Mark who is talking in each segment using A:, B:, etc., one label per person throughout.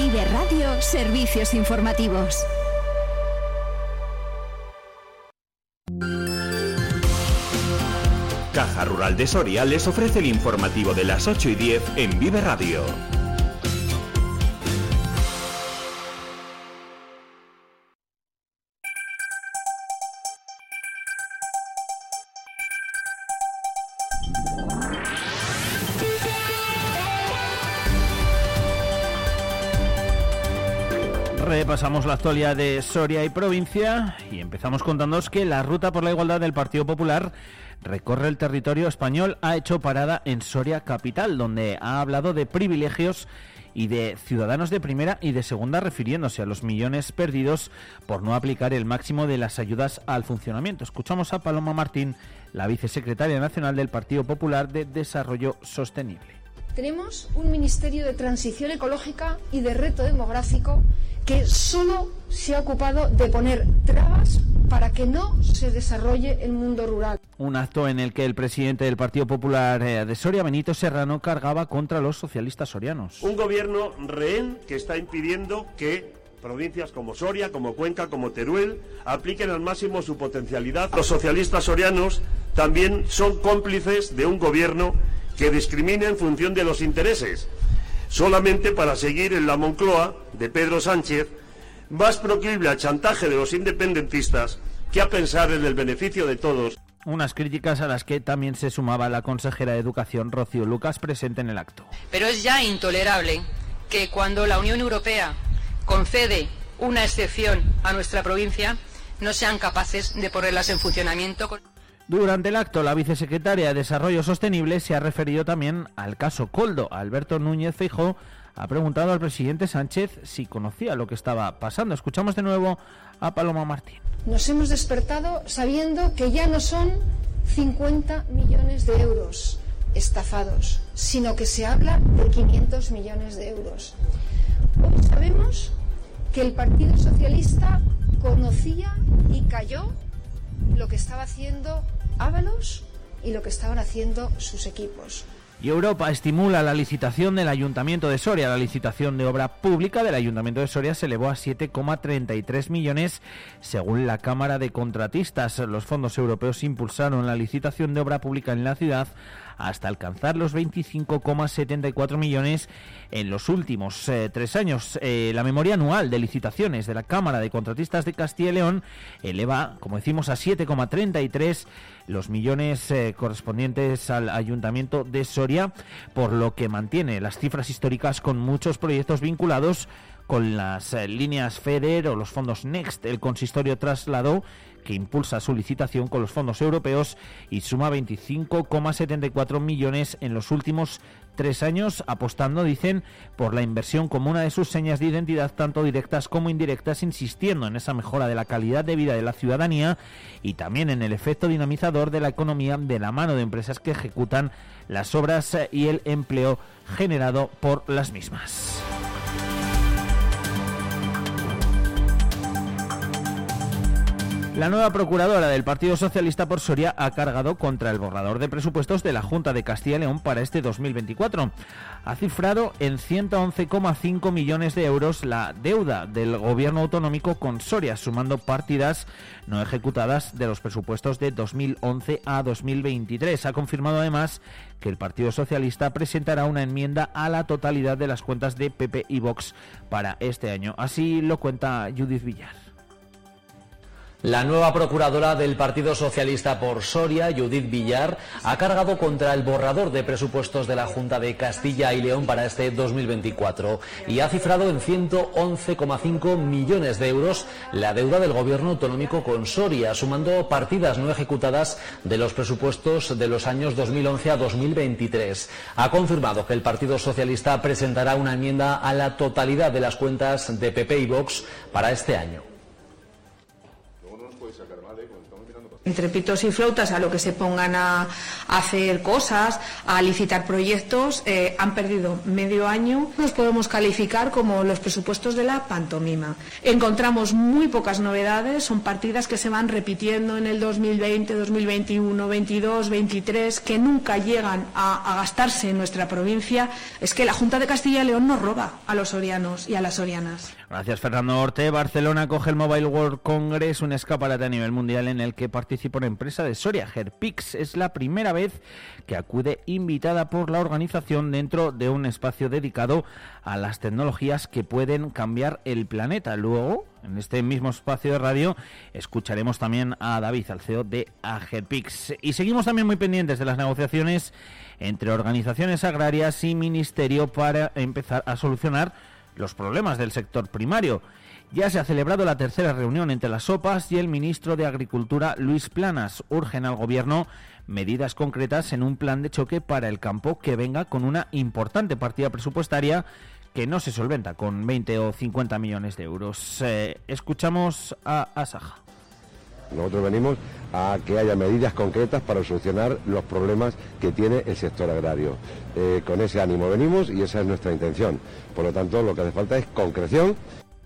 A: Vive Radio Servicios Informativos.
B: Caja Rural de Soria les ofrece el informativo de las 8 y 10 en Vive Radio.
C: Repasamos la actualidad de Soria y provincia y empezamos contándoos que la ruta por la igualdad del Partido Popular recorre el territorio español, ha hecho parada en Soria capital, donde ha hablado de privilegios y de ciudadanos de primera y de segunda refiriéndose a los millones perdidos por no aplicar el máximo de las ayudas al funcionamiento. Escuchamos a Paloma Martín, la vicesecretaria nacional del Partido Popular de Desarrollo Sostenible.
D: Tenemos un Ministerio de Transición Ecológica y de Reto Demográfico que solo se ha ocupado de poner trabas para que no se desarrolle el mundo rural.
C: Un acto en el que el presidente del Partido Popular eh, de Soria, Benito Serrano, cargaba contra los socialistas sorianos.
E: Un gobierno rehén que está impidiendo que provincias como Soria, como Cuenca, como Teruel apliquen al máximo su potencialidad. Los socialistas sorianos también son cómplices de un gobierno que discrimina en función de los intereses solamente para seguir en la Moncloa de Pedro Sánchez, más proclive al chantaje de los independentistas que a pensar en el beneficio de todos.
C: Unas críticas a las que también se sumaba la consejera de Educación Rocío Lucas presente en el acto.
F: Pero es ya intolerable que cuando la Unión Europea concede una excepción a nuestra provincia no sean capaces de ponerlas en funcionamiento.
C: Durante el acto, la vicesecretaria de Desarrollo Sostenible se ha referido también al caso Coldo. Alberto Núñez Feijóo ha preguntado al presidente Sánchez si conocía lo que estaba pasando. Escuchamos de nuevo a Paloma Martín.
D: Nos hemos despertado sabiendo que ya no son 50 millones de euros estafados, sino que se habla de 500 millones de euros. Hoy sabemos que el Partido Socialista conocía y cayó lo que estaba haciendo Ábalos y lo que estaban haciendo sus equipos.
C: Y Europa estimula la licitación del Ayuntamiento de Soria. La licitación de obra pública del Ayuntamiento de Soria se elevó a 7,33 millones según la Cámara de Contratistas. Los fondos europeos impulsaron la licitación de obra pública en la ciudad hasta alcanzar los 25,74 millones en los últimos eh, tres años. Eh, la memoria anual de licitaciones de la Cámara de Contratistas de Castilla y León eleva, como decimos, a 7,33 los millones eh, correspondientes al Ayuntamiento de Soria, por lo que mantiene las cifras históricas con muchos proyectos vinculados con las líneas FEDER o los fondos NEXT. El consistorio trasladó que impulsa su licitación con los fondos europeos y suma 25,74 millones en los últimos tres años, apostando, dicen, por la inversión como una de sus señas de identidad, tanto directas como indirectas, insistiendo en esa mejora de la calidad de vida de la ciudadanía y también en el efecto dinamizador de la economía de la mano de empresas que ejecutan las obras y el empleo generado por las mismas. La nueva procuradora del Partido Socialista por Soria ha cargado contra el borrador de presupuestos de la Junta de Castilla y León para este 2024. Ha cifrado en 111,5 millones de euros la deuda del gobierno autonómico con Soria, sumando partidas no ejecutadas de los presupuestos de 2011 a 2023. Ha confirmado además que el Partido Socialista presentará una enmienda a la totalidad de las cuentas de PP y Vox para este año. Así lo cuenta Judith Villar.
G: La nueva procuradora del Partido Socialista por Soria, Judith Villar, ha cargado contra el borrador de presupuestos de la Junta de Castilla y León para este 2024 y ha cifrado en 111,5 millones de euros la deuda del Gobierno autonómico con Soria, sumando partidas no ejecutadas de los presupuestos de los años 2011 a 2023. Ha confirmado que el Partido Socialista presentará una enmienda a la totalidad de las cuentas de PP y Vox para este año.
H: Entre pitos y flautas a lo que se pongan a, hacer cosas, a licitar proyectos, eh, han perdido medio año. Nos podemos calificar como los presupuestos de la pantomima. Encontramos muy pocas novedades, son partidas que se van repitiendo en el 2020, 2021, 22, 23, que nunca llegan a, a gastarse en nuestra provincia. Es que la Junta de Castilla y León nos roba a los sorianos y a las sorianas.
C: Gracias, Fernando Orte. Barcelona coge el Mobile World Congress, un escaparate a nivel mundial en el que participa una empresa de Soria, Herpix. Es la primera vez que acude invitada por la organización dentro de un espacio dedicado a las tecnologías que pueden cambiar el planeta. Luego, en este mismo espacio de radio, escucharemos también a David, al CEO de Agerpix. Y seguimos también muy pendientes de las negociaciones entre organizaciones agrarias y ministerio para empezar a solucionar los problemas del sector primario. Ya se ha celebrado la tercera reunión entre las SOPAS y el ministro de Agricultura, Luis Planas. Urgen al Gobierno medidas concretas en un plan de choque para el campo que venga con una importante partida presupuestaria que no se solventa con 20 o 50 millones de euros. Eh, escuchamos a Asaja.
I: Nosotros venimos a que haya medidas concretas para solucionar los problemas que tiene el sector agrario. Eh, con ese ánimo venimos y esa es nuestra intención. Por lo tanto, lo que hace falta es concreción.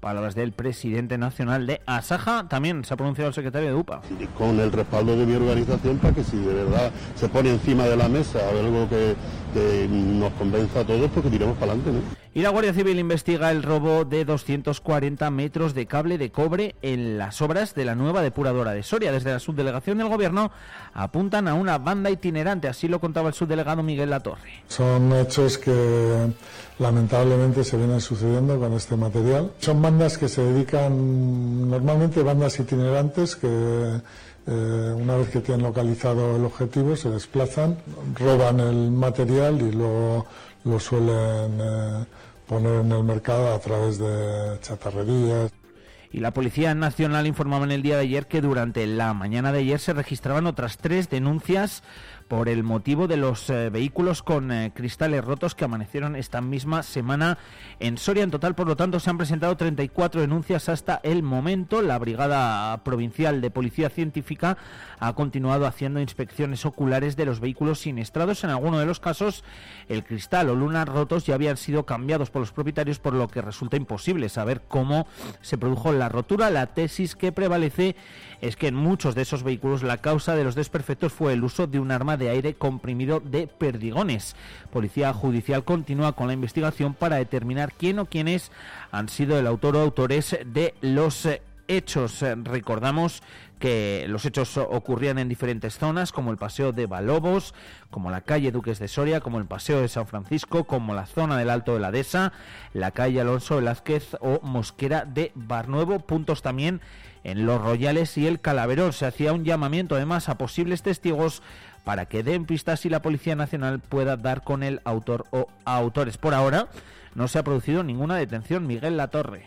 C: Palabras del presidente nacional de Asaja, también se ha pronunciado el secretario de UPA.
J: Con el respaldo de mi organización para que si de verdad se pone encima de la mesa algo que, que nos convenza a todos, pues que tiremos para adelante. ¿no?
C: Y la Guardia Civil investiga el robo de 240 metros de cable de cobre en las obras de la nueva depuradora de Soria. Desde la subdelegación del Gobierno apuntan a una banda itinerante, así lo contaba el subdelegado Miguel Latorre.
K: Son hechos que lamentablemente se vienen sucediendo con este material. Son bandas que se dedican, normalmente bandas itinerantes que eh, una vez que tienen localizado el objetivo se desplazan, roban el material y luego lo suelen eh, poner en el mercado a través de chatarrerías.
C: Y la Policía Nacional informaba en el día de ayer que durante la mañana de ayer se registraban otras tres denuncias por el motivo de los eh, vehículos con eh, cristales rotos que amanecieron esta misma semana en Soria. En total, por lo tanto, se han presentado 34 denuncias hasta el momento. La Brigada Provincial de Policía Científica ha continuado haciendo inspecciones oculares de los vehículos siniestrados. En alguno de los casos, el cristal o lunas rotos ya habían sido cambiados por los propietarios, por lo que resulta imposible saber cómo se produjo la rotura. La tesis que prevalece es que en muchos de esos vehículos la causa de los desperfectos fue el uso de un arma de aire comprimido de perdigones. Policía Judicial continúa con la investigación para determinar quién o quiénes han sido el autor o autores de los hechos. Recordamos que los hechos ocurrían en diferentes zonas, como el Paseo de Balobos, como la calle Duques de Soria, como el Paseo de San Francisco, como la zona del Alto de la Dehesa, la calle Alonso Velázquez o Mosquera de Barnuevo. Puntos también en Los Royales y el Calaverón. Se hacía un llamamiento además a posibles testigos para que den pistas y la Policía Nacional pueda dar con el autor o autores. Por ahora no se ha producido ninguna detención. Miguel Latorre.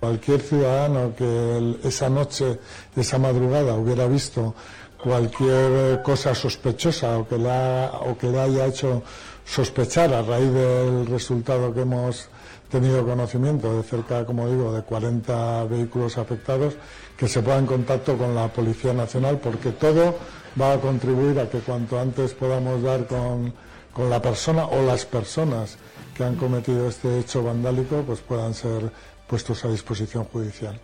K: Cualquier ciudadano que esa noche, esa madrugada, hubiera visto cualquier cosa sospechosa o que, la, o que le haya hecho sospechar a raíz del resultado que hemos tenido conocimiento de cerca, como digo, de 40 vehículos afectados, que se ponga en contacto con la Policía Nacional, porque todo va a contribuir a que cuanto antes podamos dar con, con la persona o las personas que han cometido este hecho vandálico, pues puedan ser puestos a disposición judicial.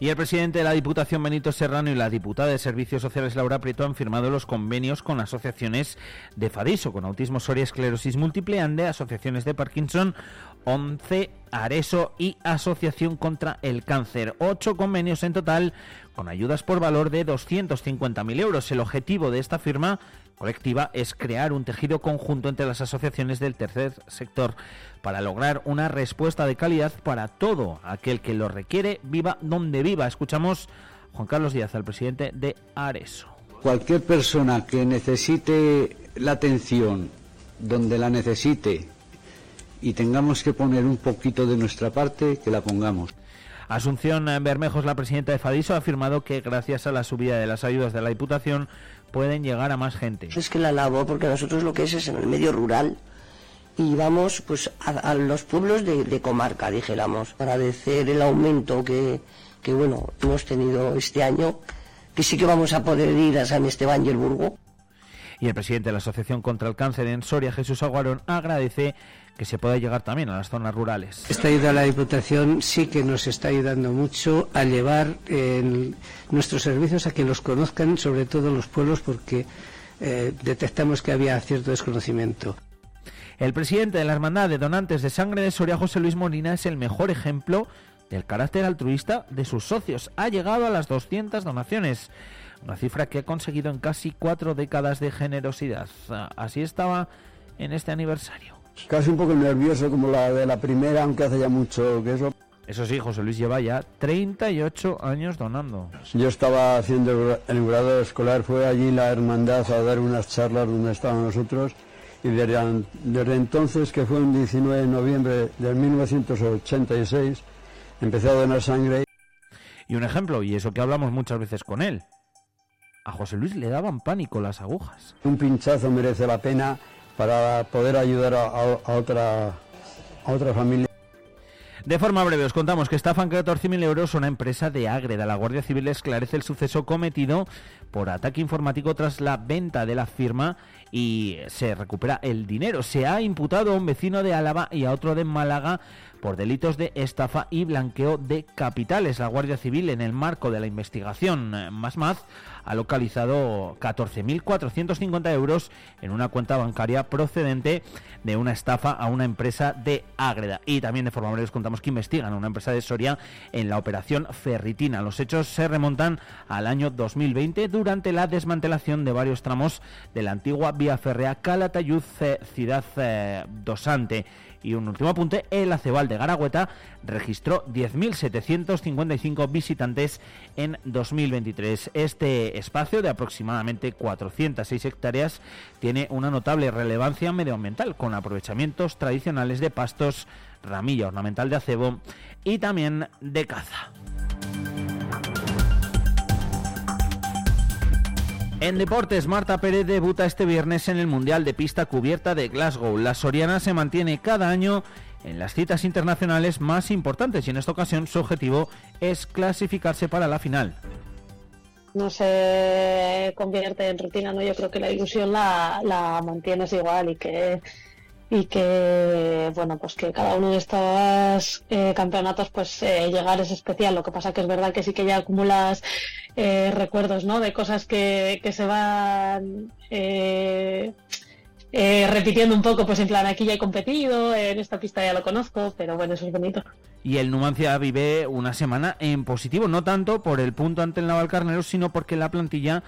C: Y el presidente de la Diputación, Benito Serrano, y la diputada de Servicios Sociales, Laura Prieto, han firmado los convenios con asociaciones de FADISO, con autismo, soria, esclerosis múltiple, ANDE, asociaciones de Parkinson, 11 Areso y Asociación contra el Cáncer. Ocho convenios en total con ayudas por valor de 250.000 euros. El objetivo de esta firma colectiva es crear un tejido conjunto entre las asociaciones del tercer sector para lograr una respuesta de calidad para todo aquel que lo requiere, viva donde viva. Escuchamos Juan Carlos Díaz, al presidente de Areso.
L: Cualquier persona que necesite la atención donde la necesite y tengamos que poner un poquito de nuestra parte, que la pongamos.
C: Asunción Bermejos, la presidenta de Fadiso, ha afirmado que gracias a la subida de las ayudas de la Diputación pueden llegar a más gente.
M: Es que la labor, porque nosotros lo que es es en el medio rural y vamos pues a, los pueblos de, comarca, dijéramos. Agradecer el aumento que, que, bueno, hemos tenido este año que sí que vamos a poder ir a San Esteban y el Burgo.
C: Y el presidente de la Asociación contra el Cáncer en Soria, Jesús Aguarón, agradece que se pueda llegar también a las zonas rurales.
N: Esta ayuda a la Diputación sí que nos está ayudando mucho a llevar nuestros servicios a que los conozcan, sobre todo los pueblos, porque eh, detectamos que había cierto desconocimiento.
C: El presidente de la Hermandad de Donantes de Sangre de Soria, José Luis Molina, es el mejor ejemplo del carácter altruista de sus socios. Ha llegado a las 200 donaciones una cifra que ha conseguido en casi cuatro décadas de generosidad. Así estaba en este aniversario.
O: Casi un poco nervioso como la de la primera, aunque hace ya mucho que eso.
C: Eso sí, José Luis lleva ya 38 años donando.
O: Yo estaba haciendo el grado escolar, fue allí la hermandad a dar unas charlas donde estábamos nosotros y desde, desde entonces, que fue el 19 de noviembre de 1986, empecé a donar sangre.
C: Y un ejemplo, y eso que hablamos muchas veces con él, a José Luis le daban pánico las agujas.
O: Un pinchazo merece la pena para poder ayudar a, otra, a otra familia.
C: De forma breve, os contamos que estafan 14.000 euros una empresa de Ágreda. La Guardia Civil esclarece el suceso cometido por ataque informático tras la venta de la firma y se recupera el dinero. Se ha imputado a un vecino de Álava y a otro de Málaga por delitos de estafa y blanqueo de capitales. La Guardia Civil, en el marco de la investigación eh, más más, ha localizado 14.450 euros en una cuenta bancaria procedente de una estafa a una empresa de Ágreda. Y también de forma breve les contamos que investigan a una empresa de Soria en la operación Ferritina. Los hechos se remontan al año 2020 durante la desmantelación de varios tramos de la antigua vía férrea Calatayud-Ciudad eh, Dosante y un último apunte, el Acebal de Garagüeta registró 10.755 visitantes en 2023. Este espacio de aproximadamente 406 hectáreas tiene una notable relevancia medioambiental con aprovechamientos tradicionales de pastos, ramilla ornamental de acebo y también de caza. En deportes, Marta Pérez debuta este viernes en el Mundial de Pista Cubierta de Glasgow. La Soriana se mantiene cada año en las citas internacionales más importantes y en esta ocasión su objetivo es clasificarse para la final.
P: No se convierte en rutina, ¿no? Yo creo que la ilusión la, la mantienes igual y que y que bueno pues que cada uno de estos eh, campeonatos pues eh, llegar es especial. Lo que pasa que es verdad que sí que ya acumulas eh, recuerdos no de cosas que, que se van repitiendo un poco pues en plan aquí ya he competido en esta pista ya lo conozco pero bueno eso es bonito.
C: Y el Numancia vive una semana en positivo no tanto por el punto ante el Navalcarnero sino porque la plantilla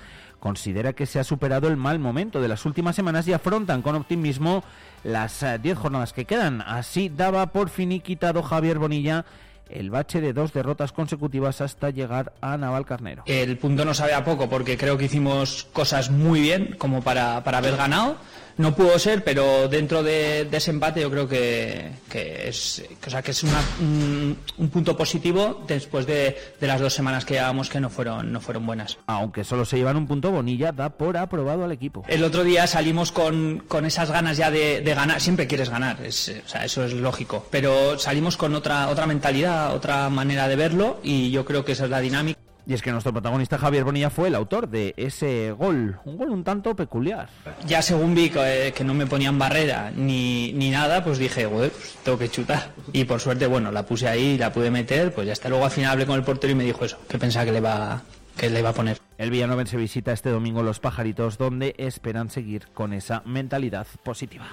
C: considera que se ha superado el mal momento de las últimas semanas y afrontan con optimismo las 10 eh, jornadas que quedan. Así daba por finiquitado Javier Bonilla el bache de dos derrotas consecutivas hasta llegar a Navalcarnero.
Q: El punto no sabe a poco porque creo que hicimos cosas muy bien como para, para haber ganado no pudo ser, pero dentro de, ese empate yo creo que, es, o sea, que es un, punto positivo después de, las dos semanas que llevamos que no fueron, no fueron buenas.
C: Aunque solo se llevan un punto, Bonilla da por aprobado al equipo.
Q: El otro día salimos con, esas ganas ya de, ganar, siempre quieres ganar, es, o sea, eso es lógico, pero salimos con otra, otra mentalidad, otra manera de verlo y yo creo que esa es la dinámica.
C: Y es que nuestro protagonista Javier Bonilla fue el autor de ese gol, un gol un tanto peculiar.
Q: Ya según vi que, eh, no me ponían barrera ni, ni nada, pues dije, pues tengo que chutar. Y por suerte, bueno, la puse ahí, la pude meter, pues ya está. Luego al final hablé con el portero y me dijo eso, que pensaba que le va que le iba a poner.
C: El Villanoven visita este domingo Los Pajaritos, donde esperan seguir con esa mentalidad positiva.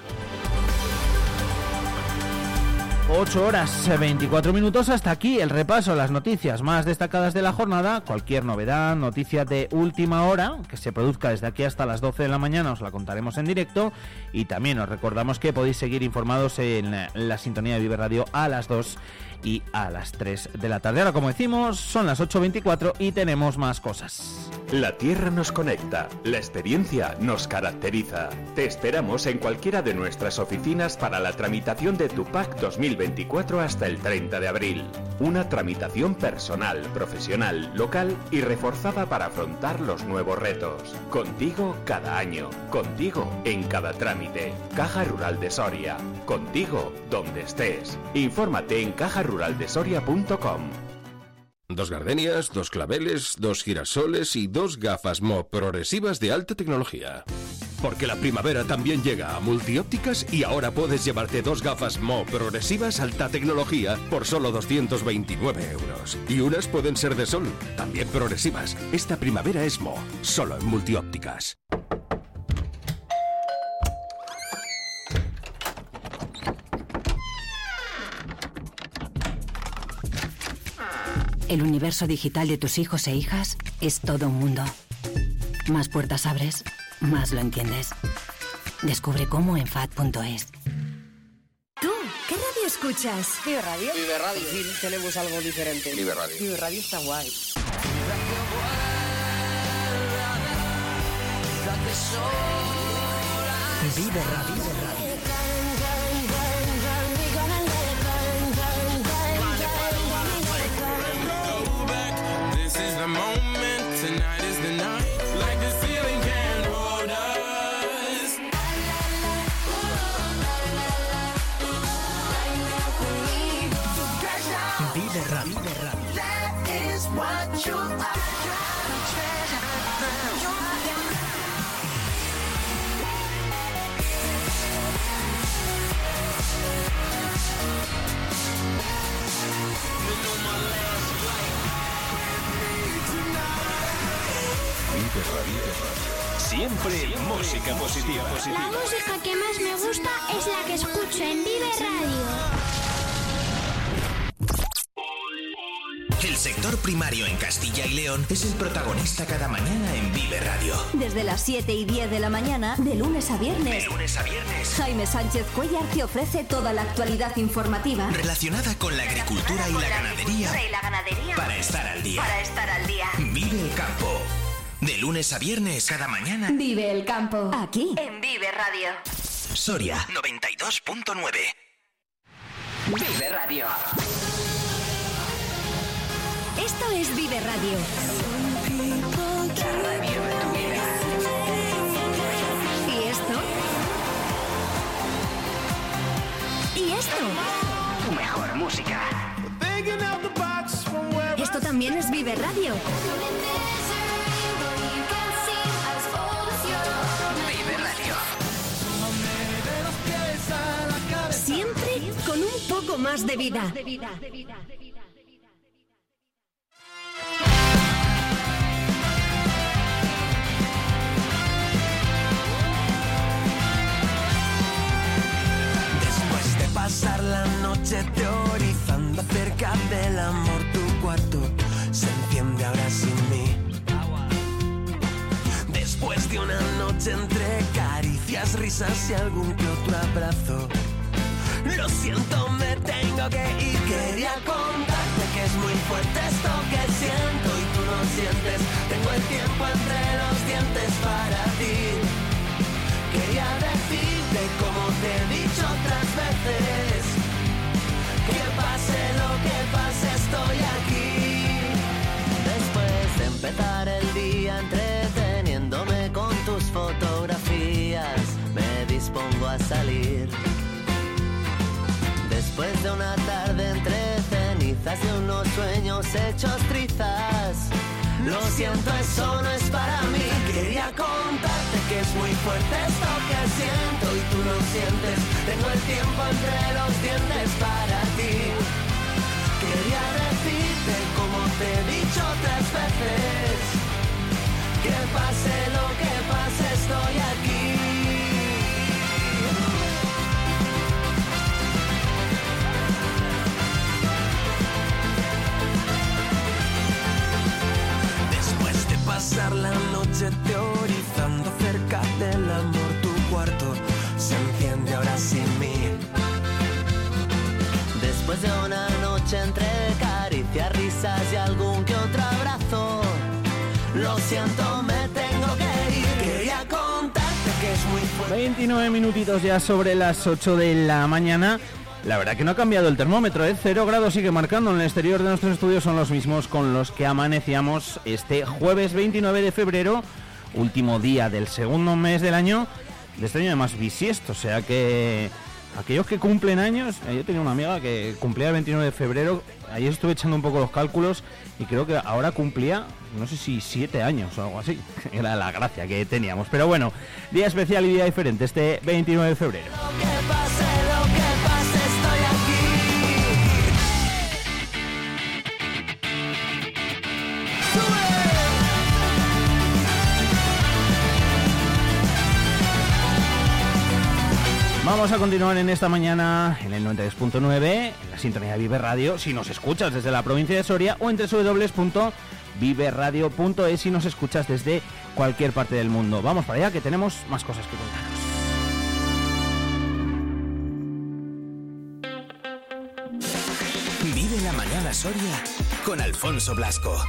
C: 8 horas 24 minutos hasta aquí el repaso, las noticias más destacadas de la jornada, cualquier novedad, noticia de última hora que se produzca desde aquí hasta las 12 de la mañana os la contaremos en directo y también os recordamos que podéis seguir informados en la sintonía de Vive Radio a las 2 y a las 3 de la tarde. Ahora como decimos son las 8.24 y tenemos más cosas.
B: La Tierra nos conecta, la experiencia nos caracteriza. Te esperamos en cualquiera de nuestras oficinas para la tramitación de tu PAC 2024 hasta el 30 de abril. Una tramitación personal, profesional, local y reforzada para afrontar los nuevos retos. Contigo cada año, contigo en cada trámite. Caja Rural de Soria, contigo donde estés. Infórmate en cajaruraldesoria.com.
R: Dos gardenias, dos claveles, dos girasoles y dos gafas Mo progresivas de alta tecnología. Porque la primavera también llega a Multiópticas y ahora puedes llevarte dos gafas Mo progresivas alta tecnología por solo 229 euros. Y unas pueden ser de sol, también progresivas. Esta primavera es Mo, solo en Multiópticas.
S: El universo digital de tus hijos e hijas es todo un mundo. Más puertas abres, más lo entiendes. Descubre cómo en FAD.es.
A: ¿Tú qué radio escuchas?
T: Vive Radio.
U: Vive Radio.
T: Sí, tenemos algo diferente.
U: Vive Radio.
T: Vive Radio está guay.
S: Vive Radio.
V: This
B: Siempre música positiva.
W: La música que más me gusta es la que escucho en Vive Radio.
X: El sector primario en Castilla y León es el protagonista cada mañana en Vive Radio.
A: Desde las 7 y 10 de la mañana, de lunes a viernes.
X: De lunes a viernes.
A: Jaime Sánchez Cuellar te ofrece toda la actualidad informativa.
X: Relacionada con la agricultura y la ganadería.
A: y la ganadería.
X: Para estar al día.
A: Para estar al día.
X: Vive el campo. De lunes a viernes cada mañana.
A: Vive el campo. Aquí. En Vive Radio.
X: Soria 92.9.
A: Vive Radio. Esto es Vive Radio. La radio de tu vida. ¿Y esto? ¿Y esto?
V: Tu mejor música.
A: Esto también es Vive Radio. Más de vida.
V: Después de pasar la noche teorizando acerca del amor, tu cuarto se enciende ahora sin mí. Después de una noche entre caricias, risas y algún que otro abrazo. Lo siento, me tengo que ir. Quería contarte que es muy fuerte esto Después de una tarde entre cenizas y unos sueños hechos trizas. Lo siento, eso no es para mí. Quería contarte que es muy fuerte esto que siento y tú no sientes. Tengo el tiempo entre los dientes para ti. Quería decirte como te he dicho otras veces. Que pase lo que pasar la noche teorizando acerca del amor, tu cuarto se enciende ahora sin mí. Después de una noche entre caricias, risas y algún que otro abrazo, lo siento, me tengo que ir. Quería contarte que es muy fuerte.
C: 29 minutitos ya sobre las 8 de la mañana. La verdad que no ha cambiado el termómetro, ¿eh? 0 grados sigue marcando en el exterior de nuestros estudios, son los mismos con los que amanecíamos este jueves 29 de febrero, último día del segundo mes del año, de este año además bisiesto, o sea que aquellos que cumplen años, eh, yo tenía una amiga que cumplía el 29 de febrero, ayer estuve echando un poco los cálculos y creo que ahora cumplía, no sé si siete años o algo así, era la gracia que teníamos. Pero bueno, día especial y día diferente este 29 de febrero. Vamos a continuar en esta mañana en el 92.9, en la sintonía de Vive Radio, si nos escuchas desde la provincia de Soria o en www.viveradio.es si nos escuchas desde cualquier parte del mundo. Vamos para allá que tenemos más cosas que contaros.
X: Vive la mañana Soria con Alfonso Blasco.